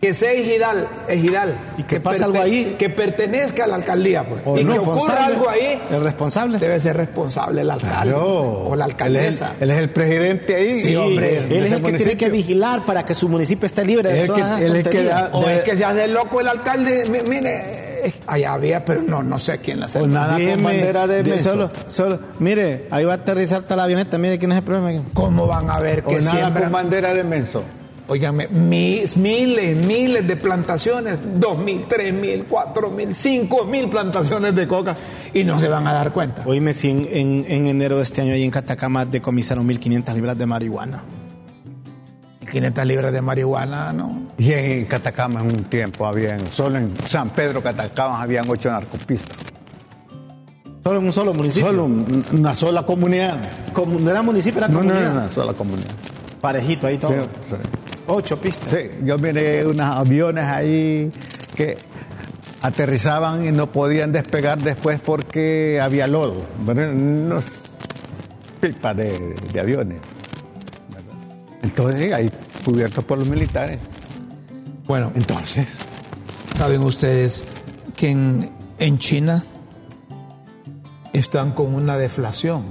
que sea ejidal, ejidal, Y que pase algo ahí. que pertenezca a la alcaldía, pues, O y no, que ocurra algo ahí, El responsable. debe ser responsable el alcalde Claro. o la Él alcaldesa. es, él es el presidente ahí. Sí, hombre. Él es el que tiene que vigilar para que su municipio esté libre de todas que- esas él es que da- O es que se hace loco el alcalde, mi- mire, eh, allá había, pero no, no sé quién la hace. O nada con Dime, bandera de menso. solo, solo, mire, ahí va a aterrizar toda la avioneta, mire quién es el problema. ¿Cómo van a ver O que nada siembran? con bandera de menso. Óigame, mis, miles, miles de plantaciones, dos mil, tres mil, cuatro mil, cinco mil plantaciones de coca y no se van a dar cuenta. Oíme, si en, en- en enero de este año ahí en Catacama decomisaron 1.500 libras de marihuana. 500 libras de marihuana, ¿no? Y en Catacama en un tiempo habían, solo en San Pedro Catacama habían ocho narcopistas. Solo en un solo municipio. Solo un- una sola comunidad. Como- no era municipio, era No, no, comunidad. no, una sola comunidad. Parejito ahí todo. Sí, sí. Ocho pistas. Sí, yo miré unos aviones ahí que aterrizaban y no podían despegar después porque había lodo. Bueno, unos pipas de, de aviones. Entonces, ahí cubiertos por los militares. Bueno, Entonces, saben ustedes que en, en China están con una deflación,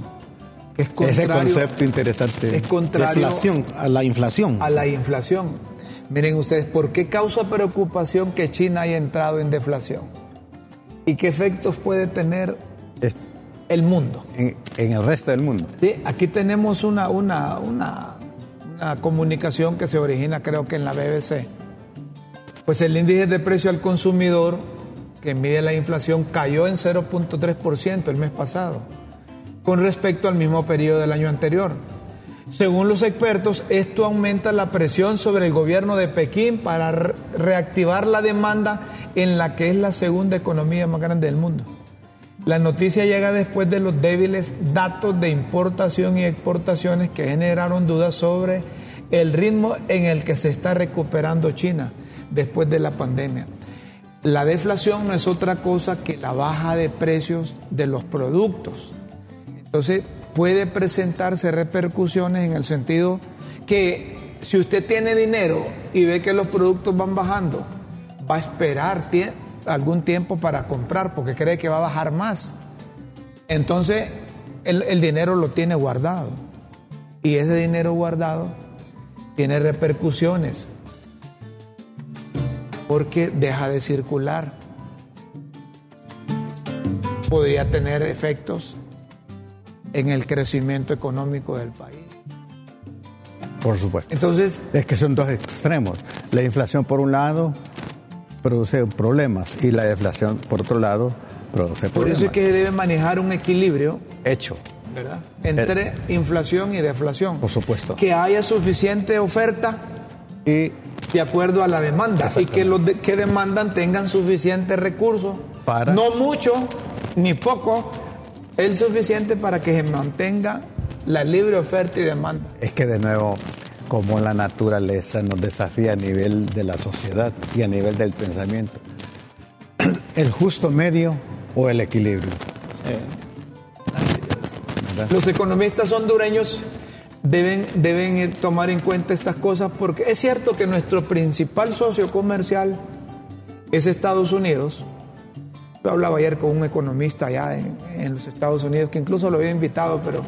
que es ese concepto interesante. es contrario Deflación, a la inflación. a la inflación. Miren ustedes, ¿por qué causa preocupación que China haya entrado en deflación? ¿Y qué efectos puede tener el mundo? en, en el resto del mundo. Sí, aquí tenemos una, una, una, una comunicación que se origina creo que en la BBC. Pues el índice de precio al consumidor que mide la inflación cayó en 0.3% el mes pasado con respecto al mismo periodo del año anterior. Según los expertos, esto aumenta la presión sobre el gobierno de Pekín para re- reactivar la demanda en la que es la segunda economía más grande del mundo. La noticia llega después de los débiles datos de importación y exportaciones que generaron dudas sobre el ritmo en el que se está recuperando China después de la pandemia. La deflación no es otra cosa que la baja de precios de los productos. Entonces puede presentarse repercusiones en el sentido que si usted tiene dinero y ve que los productos van bajando, va a esperar tie- algún tiempo para comprar porque cree que va a bajar más. Entonces el, el dinero lo tiene guardado y ese dinero guardado tiene repercusiones porque deja de circular. Podría tener efectos en el crecimiento económico del país. Por supuesto. Entonces, Es que son dos extremos. La inflación por un lado produce problemas y la deflación por otro lado produce por problemas. eso es que se debe manejar un equilibrio, Hecho. ¿verdad? Entre inflación y deflación. Por supuesto. Que haya suficiente oferta Y de acuerdo a la demanda y que los de- que demandan tengan suficientes recursos. Para- No mucho ni poco, el suficiente para que se mantenga la libre oferta y demanda. es que de nuevo, como la naturaleza nos desafía a nivel de la sociedad y a nivel del pensamiento. El justo medio o el equilibrio. Los economistas hondureños deben, deben tomar en cuenta estas cosas porque es cierto que nuestro principal socio comercial es Estados Unidos. Yo hablaba ayer con un economista allá en, en los Estados Unidos que incluso lo había invitado, pero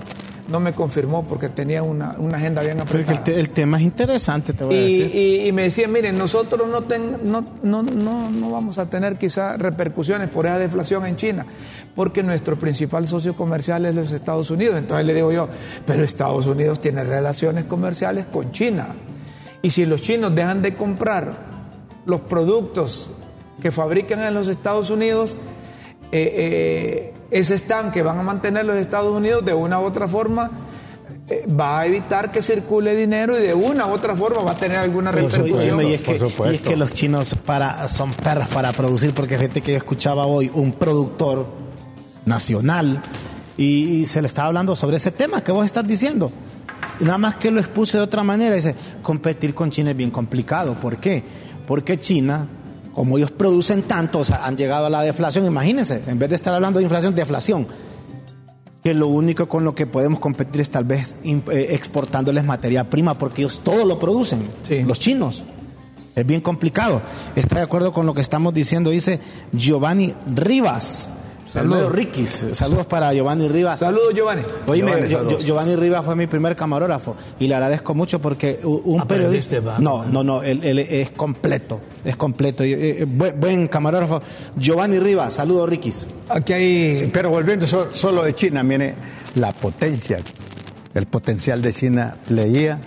no me confirmó porque tenía una, una agenda bien el, apretada. te- el tema es interesante, te voy a Y, decir. y- y me decía, miren, nosotros no, ten- no, no, no, no vamos a tener quizá repercusiones por esa deflación en China, porque nuestro principal socio comercial es los Estados Unidos. Entonces le digo yo, pero Estados Unidos tiene relaciones comerciales con China. Y si los chinos dejan de comprar los productos que fabrican en los Estados Unidos, eh, eh, ese stand que van a mantener los Estados Unidos de una u otra forma eh, va a evitar que circule dinero y de una u otra forma va a tener alguna repercusión. y, es que, supuesto. y es que los chinos para, son perras para producir, porque fíjate que yo escuchaba hoy un productor nacional y, y se le estaba hablando sobre ese tema que vos estás diciendo. Y nada más que lo expuse de otra manera, dice, competir con China es bien complicado. ¿Por qué? Porque China, como ellos producen tanto, o sea, han llegado a la deflación, imagínense, en vez de estar hablando de inflación, deflación que lo único con lo que podemos competir es tal vez eh, exportándoles materia prima, porque ellos todo lo producen, Sí. los chinos. Es bien complicado. Está de acuerdo con lo que estamos diciendo, dice Giovanni Rivas. Saludos. Rikis. Saludos para Giovanni Rivas. Saludos, Giovanni. Oye, Giovanni, Yo- Giovanni Rivas fue mi primer camarógrafo y le agradezco mucho porque un periodista. va. No, no, no, él, él es completo, es completo. Y, eh, buen, buen camarógrafo. Giovanni Rivas, saludos, Rikis. Aquí hay Pero volviendo so- solo de China, mire, la potencia, el potencial de China, leía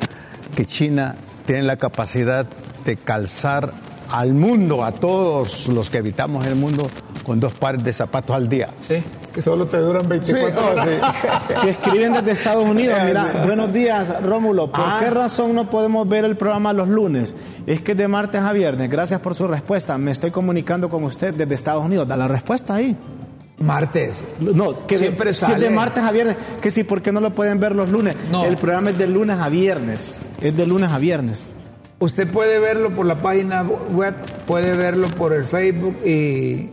que China tiene la capacidad de calzar al mundo, a todos los que habitamos el mundo, con dos pares de zapatos al día. sí, que solo te duran 24 Sí, oh, horas. sí. que escriben desde Estados Unidos. Mira, buenos días, Rómulo. ¿Por Ah. qué razón no podemos ver el programa los lunes? Es que es de martes a viernes. Gracias por su respuesta. Me estoy comunicando con usted desde Estados Unidos. Da la respuesta ahí. Martes. No, que Siempre de, si es de sale. martes a viernes. Que sí, ¿por qué no lo pueden ver los lunes? No. El programa es de lunes a viernes. Es de lunes a viernes. Usted puede verlo por la página web, puede verlo por el Facebook y,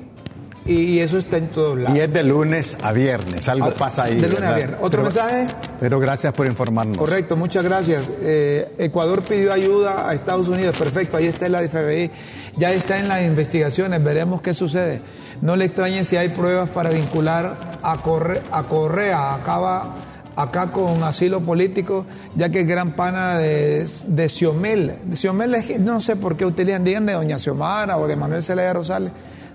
y eso está en todos lados. Y es de lunes a viernes, algo Ah, pasa ahí. de lunes a viernes. ¿Otro Pero- mensaje? Pero gracias por informarnos. Correcto, muchas gracias. Eh, Ecuador pidió ayuda a Estados Unidos, perfecto, ahí está la FBI, ya está en las investigaciones, veremos qué sucede. No le extrañe si hay pruebas para vincular a, Corre- a Correa, acaba acá con asilo político, ya que es gran pana de, de Xiomel. Xiomel es, no sé por qué utilizan, digan de Doña Xiomara o de Manuel Zelaya Rosales.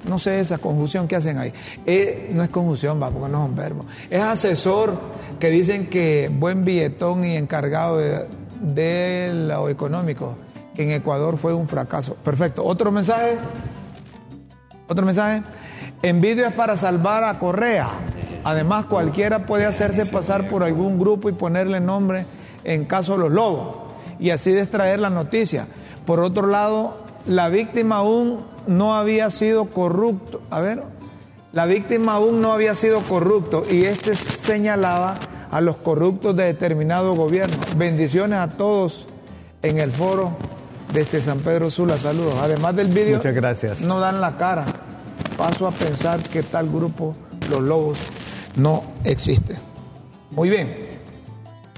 No sé esa conjunción que hacen ahí. Eh, no es conjunción, va, porque no es un verbo. Es asesor que dicen que buen billetón y encargado de, de lo económico, que en Ecuador fue un fracaso. Perfecto. ¿Otro mensaje? ¿Otro mensaje? Envidio es para salvar a Correa. Además, cualquiera puede hacerse pasar por algún grupo y ponerle nombre en caso de los lobos y así distraer la noticia. Por otro lado, la víctima aún no había sido corrupto. A ver, la víctima aún no había sido corrupto y este señalaba a los corruptos de determinado gobierno. Bendiciones a todos en el foro de este San Pedro Sula. Saludos. Además del vídeo, Muchas gracias. no dan la cara. Paso a pensar que tal grupo, los lobos, no existe. Muy bien.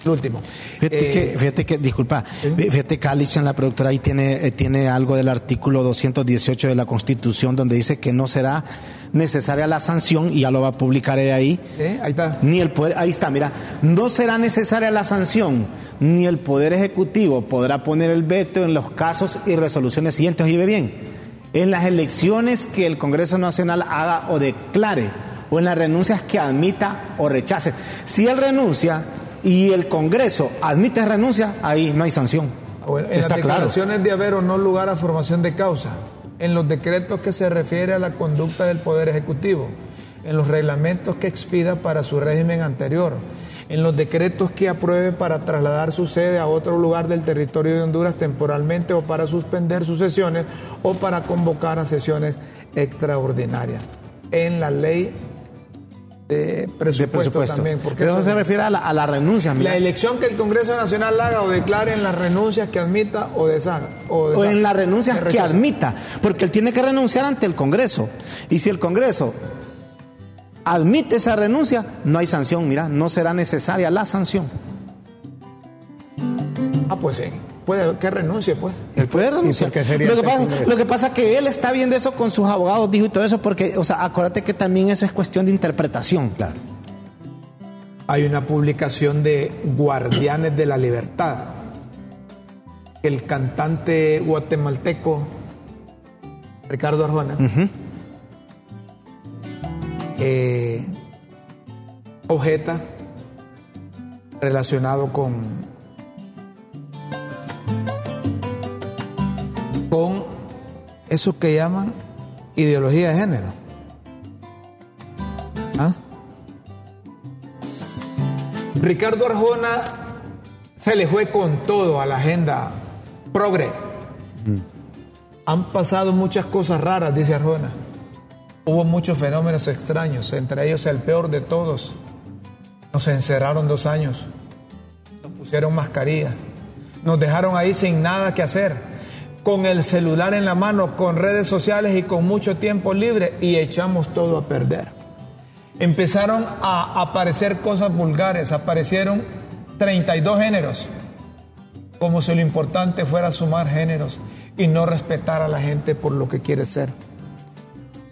El último. Fíjate, Eh, que, fíjate que, disculpa, fíjate que Alicia, la productora, ahí tiene, eh, tiene algo del artículo 218 de la Constitución donde dice que no será necesaria la sanción, y ya lo va a publicar ahí, ¿eh? Ahí está. ni el poder, ahí está, mira, no será necesaria la sanción, ni el poder ejecutivo podrá poner el veto en los casos y resoluciones siguientes, oye bien, en las elecciones que el Congreso Nacional haga o declare, o en las renuncias que admita o rechace. Si él renuncia y el Congreso admite renuncia, ahí no hay sanción. Bueno, en Está las claro. declaraciones de haber o no lugar a formación de causa, en los decretos que se refiere a la conducta del Poder Ejecutivo, en los reglamentos que expida para su régimen anterior, en los decretos que apruebe para trasladar su sede a otro lugar del territorio de Honduras temporalmente o para suspender sus sesiones o para convocar a sesiones extraordinarias. En la ley de presupuesto, de presupuesto. también. Porque Pero eso- se refiere a la, a la renuncia, mira. la elección que el Congreso Nacional haga o declare en las renuncias que admita o deshaga. O, en las renuncias que rechace. admita, porque él tiene que renunciar ante el Congreso. Y si el Congreso admite esa renuncia, no hay sanción, mira, no será necesaria la sanción. Ah, pues sí. Puede que renuncie, pues. Él puede renunciar. sería Lo que, pasa, lo que pasa es que él está viendo eso con sus abogados, dijo y todo eso, porque, o sea, acuérdate que también eso es cuestión de interpretación. Claro. Hay una publicación de Guardianes de la Libertad. El cantante guatemalteco Ricardo Arjona eh, objeta relacionado con con eso que llaman ideología de género. ¿Ah? Ricardo Arjona se le fue con todo a la agenda progre. Han pasado muchas cosas raras, dice Arjona. Hubo muchos fenómenos extraños, entre ellos el peor de todos. Nos encerraron dos años, nos pusieron mascarillas, nos dejaron ahí sin nada que hacer, con el celular en la mano, con redes sociales y con mucho tiempo libre y echamos todo a perder. Empezaron a aparecer cosas vulgares, aparecieron 32 géneros, como si lo importante fuera sumar géneros y no respetar a la gente por lo que quiere ser.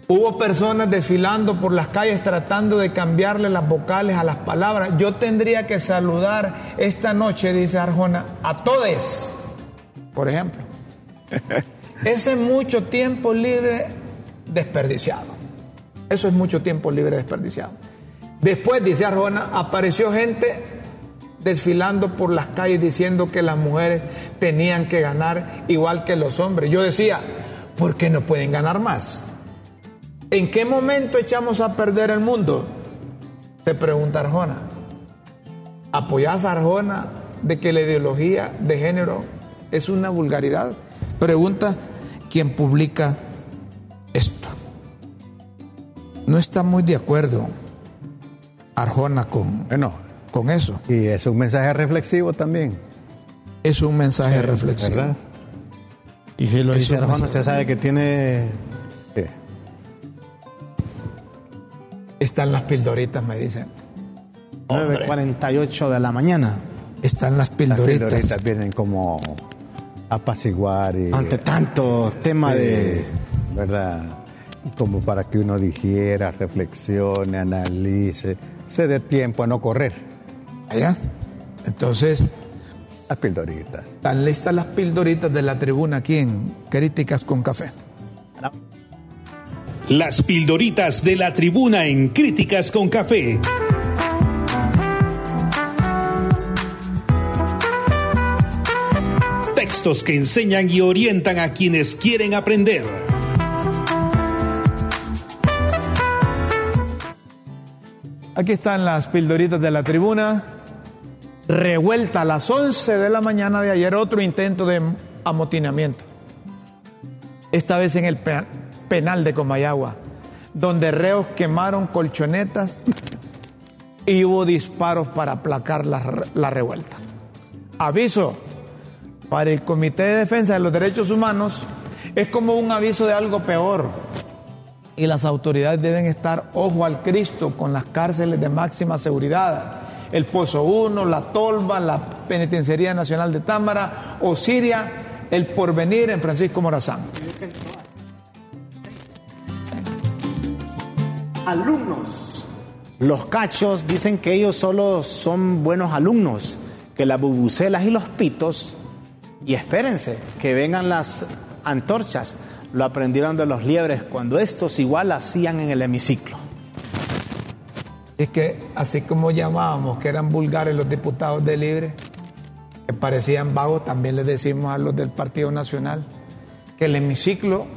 Hubo personas desfilando por las calles tratando de cambiarle las vocales a las palabras. Yo tendría que saludar esta noche, dice Arjona, a todes, por ejemplo. Ese mucho tiempo libre desperdiciado. Eso es mucho tiempo libre desperdiciado. Después, dice Arjona, apareció gente desfilando por las calles diciendo que las mujeres tenían que ganar igual que los hombres. Yo decía, ¿por qué no pueden ganar más? ¿En qué momento echamos a perder el mundo? Se pregunta Arjona. ¿Apoyás a Arjona de que la ideología de género es una vulgaridad? Pregunta quien publica esto. No está muy de acuerdo Arjona con, Bueno, con eso. y es un mensaje reflexivo también. Es un mensaje reflexivo. ¿verdad? Y si lo Dice Arjona, usted sabe que tiene... Sí. Están las pildoritas, me dicen. Hombre. 9.48 de la mañana. Están las Las pildoritas. pildoritas vienen como apaciguar y... Ante tanto tema de... ¿Verdad? Como para que uno digiera, reflexione, analice, se dé tiempo a no correr. Allá. Entonces, Las pildoritas. están listas las pildoritas de la tribuna aquí en Críticas con Café. Las pildoritas de la tribuna en Críticas con Café. Que enseñan y orientan a quienes quieren aprender. Aquí están las pildoritas de la tribuna. Revuelta a las 11 de la mañana de ayer, otro intento de amotinamiento. Esta vez en el pe- penal de Comayagua, donde reos quemaron colchonetas y hubo disparos para aplacar la, la revuelta. Aviso para el Comité de Defensa de los Derechos Humanos es como un aviso de algo peor y las autoridades deben estar ojo al Cristo con las cárceles de máxima seguridad. El Pozo 1, la Tolva, la Penitenciaría Nacional de Támara, Osiria, el Porvenir en Francisco Morazán. Alumnos. Los cachos dicen que ellos solo son buenos alumnos, que las bubucelas y los pitos, y espérense, que vengan las antorchas, lo aprendieron de los liebres cuando estos igual hacían en el hemiciclo. Es que así como llamábamos que eran vulgares los diputados de Libre, que parecían vagos, también les decimos a los del Partido Nacional que el hemiciclo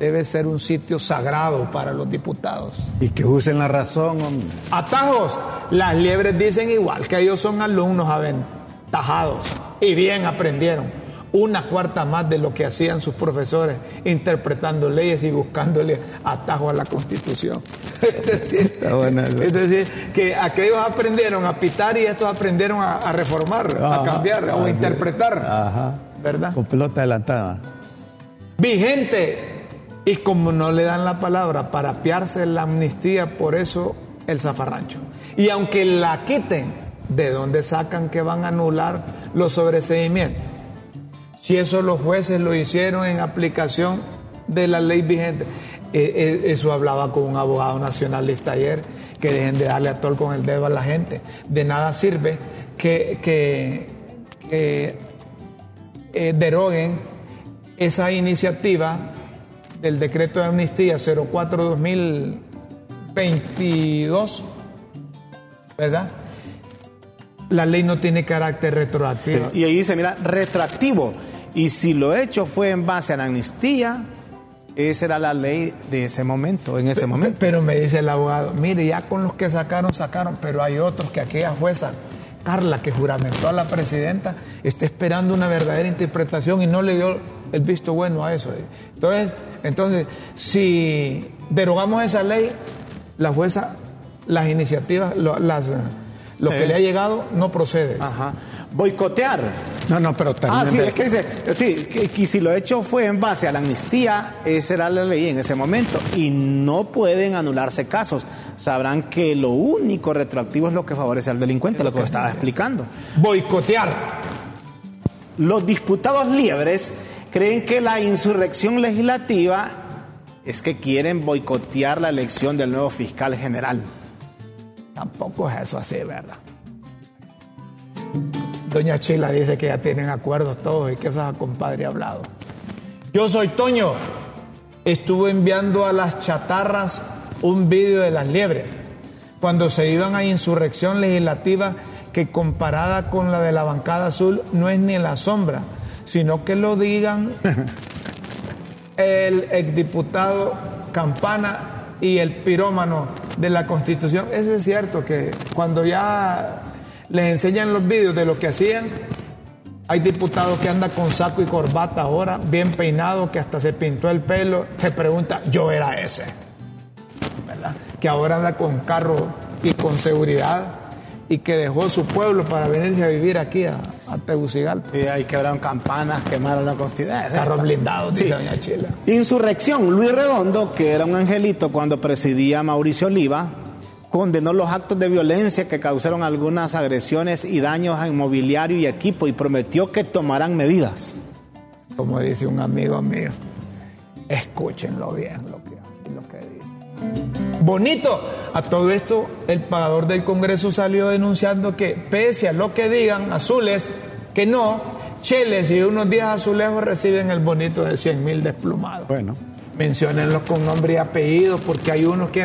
debe ser un sitio sagrado para los diputados. Y que usen la razón, hombre. Atajos. Las liebres dicen igual que ellos son alumnos aventajados y bien aprendieron. Una cuarta más de lo que hacían sus profesores interpretando leyes y buscándole atajo a la Constitución. Es decir, Está buena esa. es decir, que aquellos aprendieron a pitar y estos aprendieron a, a reformar, a Ajá, cambiar o a interpretar. Ajá. ¿Verdad? Con pelota adelantada. vigente. Y como no le dan la palabra para apiarse la amnistía, por eso el zafarrancho. Y aunque la quiten, ¿de dónde sacan que van a anular los sobreseimientos? Si eso los jueces lo hicieron en aplicación de la ley vigente. Eh, eh, eso hablaba con un abogado nacionalista ayer, que dejen de darle a tol con el dedo a la gente. De nada sirve que, que- eh, deroguen esa iniciativa del decreto de amnistía 04-2022, ¿verdad? La ley no tiene carácter retroactivo. Y ahí dice, mira, retroactivo. Y si lo hecho fue en base a la amnistía, esa era la ley de ese momento, en ese momento. Pero me dice el abogado, mire, ya con los que sacaron, sacaron, pero hay otros que aquella jueza, Carla, que juramentó a la presidenta, está esperando una verdadera interpretación y no le dio el visto bueno a eso. Entonces, entonces si derogamos esa ley, la jueza, las iniciativas, las, lo Sí. que le ha llegado no procede. Ajá. Boicotear. No, no, pero también. Ah, sí, es que dice, sí, que si lo hecho fue en base a la amnistía, esa era la ley en ese momento, y no pueden anularse casos. Sabrán que lo único retroactivo es lo que favorece al delincuente, lo que estaba explicando. Boicotear. Los diputados liebres creen que la insurrección legislativa es que quieren boicotear la elección del nuevo fiscal general. Tampoco es eso así, ¿verdad? Doña Chila dice que ya tienen acuerdos todos y que esa compadre ha hablado. Yo soy Toño. Estuve enviando a las chatarras un vídeo de las liebres cuando se iban a insurrección legislativa que comparada con la de la bancada azul no es ni en la sombra, sino que lo digan el exdiputado Campana y el pirómano de la Constitución. Eso es cierto que cuando ya les enseñan los vídeos de lo que hacían, hay diputados que andan con saco y corbata ahora, bien peinado, que hasta se pintó el pelo, se pregunta, yo era ese, ¿verdad? Que ahora anda con carro y con seguridad y que dejó su pueblo para venirse a vivir aquí a, a Tegucigalpa. Y ahí quebraron campanas, quemaron la constitución. Carros blindados, Sí. doña Chila. Insurrección. Luis Redondo, que era un angelito cuando presidía Mauricio Oliva, condenó los actos de violencia que causaron algunas agresiones y daños a inmobiliario y equipo y prometió que tomarán medidas. Como dice un amigo mío, escúchenlo bien lo que lo que dice. Bonito. A todo esto, el pagador del Congreso salió denunciando que pese a lo que digan azules, que no, Cheles y unos 10 azulejos reciben el bonito de 100 mil desplumados. Bueno, Menciónenlos con nombre y apellido, porque hay unos que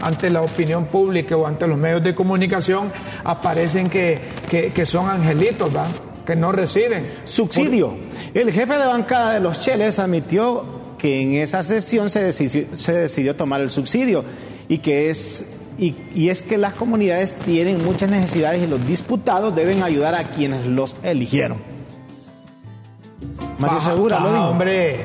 ante la opinión pública o ante los medios de comunicación aparecen que, que- que son angelitos, ¿va? que no reciben. Subsidio. El jefe de bancada de los Cheles admitió que en esa sesión se decidió, se decidió tomar el subsidio y que es y, y es que las comunidades tienen muchas necesidades y los disputados deben ayudar a quienes los eligieron. Mario Segura lo paja, dijo. Hombre,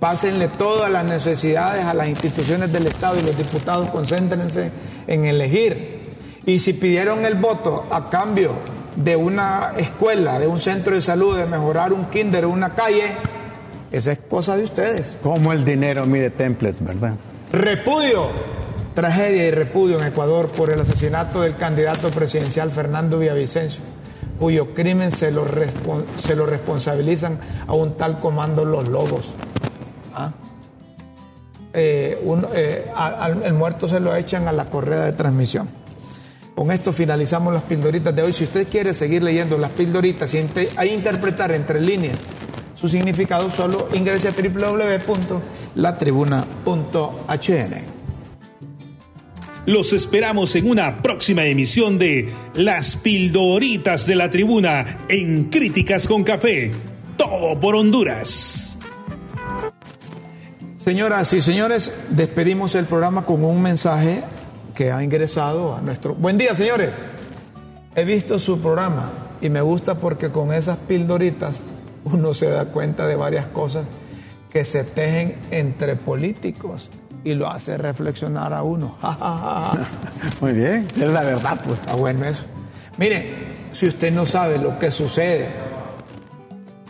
pásenle todas las necesidades a las instituciones del Estado y los diputados concéntrense en elegir. Y si pidieron el voto a cambio de una escuela, de un centro de salud, de mejorar un kinder o una calle, esa es cosa de ustedes. como el dinero mide templates, ¿verdad? Repudio, tragedia y repudio en Ecuador por el asesinato del candidato presidencial Fernando Villavicencio, cuyo crimen se lo, se responsabilizan a un tal comando Los Lobos. ¿Ah? Eh, eh, el muerto se lo echan a la correa de transmisión. Con esto finalizamos las pildoritas de hoy. Si usted quiere seguir leyendo las pildoritas y inte- e interpretar entre líneas su significado, solo ingrese a www.latribuna.hn. Los esperamos en una próxima emisión de Las Pildoritas de la Tribuna en Críticas con Café. Todo por Honduras. Señoras y señores, despedimos el programa con un mensaje que ha ingresado a nuestro... Buen día, señores. He visto su programa y me gusta porque con esas pildoritas uno se da cuenta de varias cosas que se tejen entre políticos y lo hace reflexionar a uno. Muy bien. Es la verdad, pues. Está bueno eso. Mire, si usted no sabe lo que sucede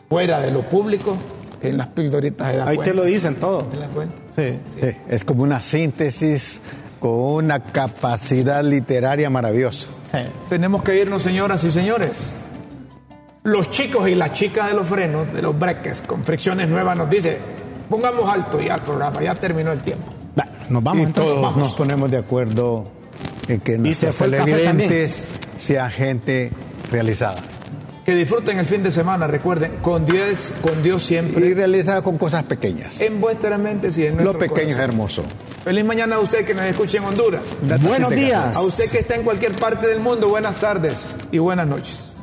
fuera de lo público, en las pildoritas se da Ahí cuenta. te lo dicen todo. Sí. Sí, es como una síntesis con una capacidad literaria maravillosa. Tenemos que irnos, señoras y señores. Los chicos y las chicas de los frenos, de los breques, con fricciones nuevas, nos dice, pongamos alto ya el programa, ya terminó el tiempo. Nos vamos y entonces. todos Vamos. nos ponemos de acuerdo en que nuestros televidentes sean gente realizada. Que disfruten el fin de semana, recuerden, con Dios, con Dios Y siempre, realizada con cosas pequeñas. en vuestras mentes y en nuestro Lo pequeño es hermoso. Feliz mañana a usted que nos escuche en Honduras. Buenos días. A usted que está en cualquier parte del mundo, buenas tardes y buenas noches.